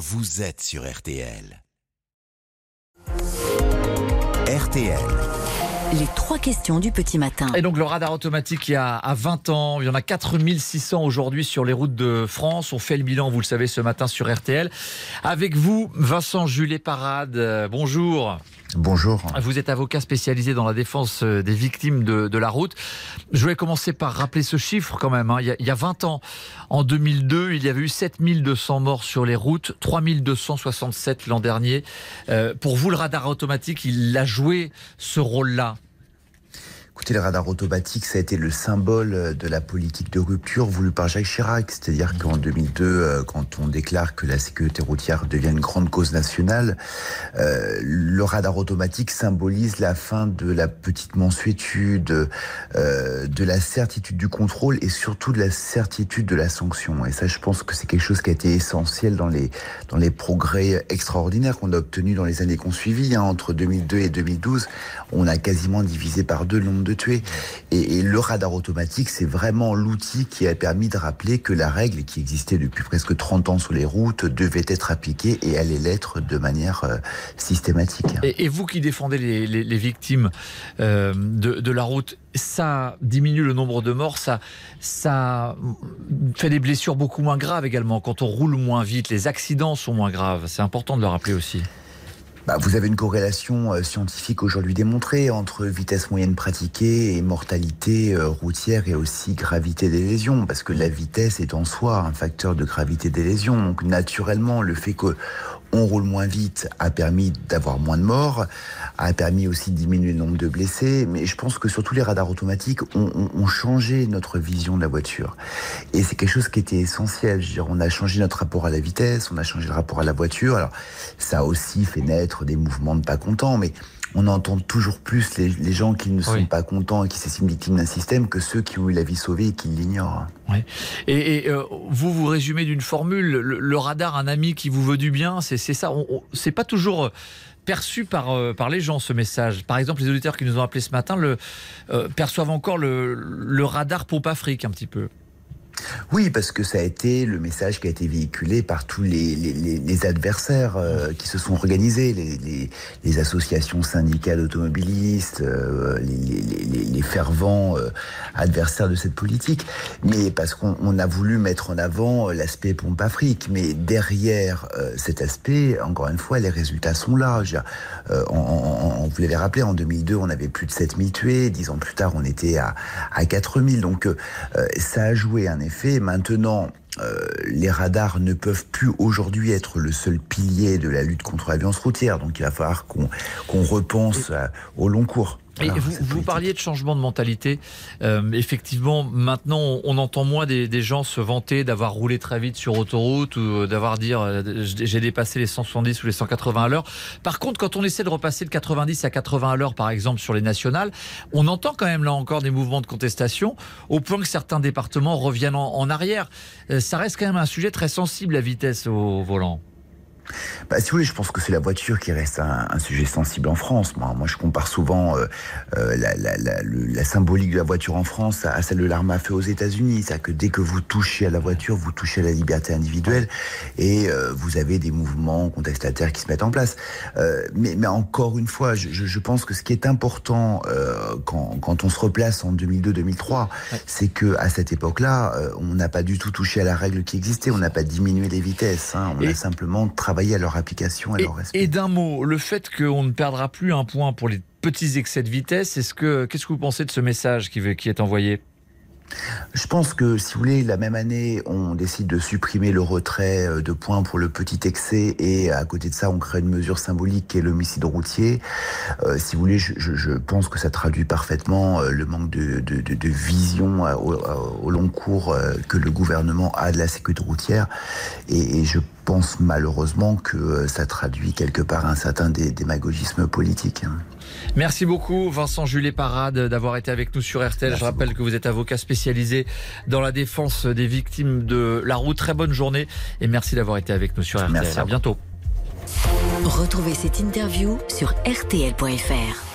vous êtes sur RTL. RTL. Les trois questions du petit matin. Et donc le radar automatique il y a à 20 ans, il y en a 4600 aujourd'hui sur les routes de France. On fait le bilan, vous le savez, ce matin sur RTL. Avec vous, Vincent Julet Parade, euh, bonjour. Bonjour. Vous êtes avocat spécialisé dans la défense euh, des victimes de, la route. Je voulais commencer par rappeler ce chiffre quand même. hein. Il, y a, il y a 20 ans, en 2002, il y avait eu 7200 morts sur les routes, 3267 l'an dernier. Euh, pour vous, le radar automatique, il a joué ce rôle-là? Le radar automatique, ça a été le symbole de la politique de rupture voulue par Jacques Chirac. C'est-à-dire qu'en 2002, euh, quand on déclare que la sécurité routière devient une grande cause nationale, euh, le radar automatique symbolise la fin de la petite mensuétude, euh, de la certitude du contrôle et surtout de la certitude de la sanction. Et ça, je pense que c'est quelque chose qui a été essentiel dans les, dans les progrès extraordinaires qu'on a obtenus dans les années qu'on suivit. hein. Entre 2002 et 2012, on a quasiment divisé par deux le nombre de Et, le radar automatique, c'est vraiment l'outil qui a permis de rappeler que la règle qui existait depuis presque 30 ans sur les routes devait être appliquée et allait l'être de manière euh, systématique. Et, vous qui défendez les, victimes euh, de, de la route, ça diminue le nombre de morts, ça, ça fait des blessures beaucoup moins graves également. Quand on roule moins vite, les accidents sont moins graves. C'est important de le rappeler aussi. Bah, vous avez une corrélation euh, scientifique aujourd'hui démontrée entre vitesse moyenne pratiquée et mortalité euh, routière et aussi gravité des lésions, parce que la vitesse est en soi un facteur de gravité des lésions. Donc naturellement, le fait que on roule moins vite a permis d'avoir moins de morts, a permis aussi de diminuer le nombre de blessés, mais je pense que surtout les radars automatiques ont, ont- changé notre vision de la voiture. Et c'est quelque chose qui était essentiel. Je veux dire, on a changé notre rapport à la vitesse, on a changé le rapport à la voiture. Alors, ça a aussi fait naître des mouvements de pas contents, mais on entend toujours plus les, les gens qui ne sont Oui. pas contents et qui s'estiment victimes d'un système que ceux qui ont eu la vie sauvée et qui l'ignorent. Et, et, euh, vous vous résumez d'une formule, le, le radar, un ami qui vous veut du bien, c'est ça. C'est pas toujours euh, perçu par, euh, par les gens ce message. Par exemple, les auditeurs qui nous ont appelés ce matin le, euh, perçoivent encore le, le radar pompe Afrique un petit peu. Oui, parce que ça a été le message qui a été véhiculé par tous les, les, adversaires euh, qui se sont organisés, les, associations syndicales automobilistes, euh, les, fervents euh, adversaires de cette politique. Mais parce qu'on on a voulu mettre en avant l'aspect pompe Afrique. Mais derrière cet aspect, encore une fois, les résultats sont là. En- vous l'avez rappelé, en 2002, on avait plus de 7000 tués. Dix ans plus tard, on était à, à 4000. Donc, ça a joué un effet. Maintenant, euh, les radars ne peuvent plus aujourd'hui être le seul pilier de la lutte contre la violence routière. Donc, il va falloir qu'on repense euh, au long cours. Et Voilà, vous, vous parliez de changement de mentalité. Euh, effectivement, maintenant, on, on entend moins des, des gens se vanter d'avoir roulé très vite sur autoroute ou d'avoir dire euh, j'ai dépassé les 170 ou les 180 à l'heure. Par contre, quand on essaie de repasser de 90 à 80 à l'heure, par exemple, sur les nationales, on entend quand même là encore des mouvements de contestation, au point que certains départements reviennent en, en arrière. Euh, ça reste quand même un sujet très sensible, la vitesse au volant. Bah, si vous voulez, je pense que c'est la voiture qui reste un, un sujet sensible en France. Moi, moi je compare souvent euh, euh, la, la, la, le- la symbolique de la voiture en France à, à celle de l'arme à feu aux États-Unis. C'est-à-dire que dès que vous touchez à la voiture, vous touchez à la liberté individuelle et euh, vous avez des mouvements contestataires qui se mettent en place. Mais, mais encore une fois, je, pense que ce qui est important quand, quand on se replace en 2002-2003, c'est que à cette époque-là, on n'a pas du tout touché à la règle qui existait. On n'a pas diminué les vitesses. Hein, on Et- a simplement travaillé à leur application et, Et, leur respect. et d'un mot, le fait qu'on ne perdra plus un point pour les petits excès de vitesse, est-ce que qu'est-ce que vous pensez de ce message qui est envoyé? Je pense que, si vous voulez, la même année, on décide de supprimer le retrait euh, de points pour le petit excès et à côté de ça, on crée une mesure symbolique qui est l'homicide routier. Euh, si vous voulez, je, pense que ça traduit parfaitement euh, le manque de, vision au, long cours que le gouvernement a de la sécurité routière. Et, je pense malheureusement que ça traduit quelque part un certain dé- démagogisme politique. Merci beaucoup Vincent Julet Parade d'avoir été avec nous sur RTL. Merci Je rappelle que vous êtes avocat spécialisé dans la défense des victimes de la route. Très bonne journée et merci d'avoir été avec nous sur RTL. Merci à à vous. bientôt. Retrouvez cette interview sur rtl.fr.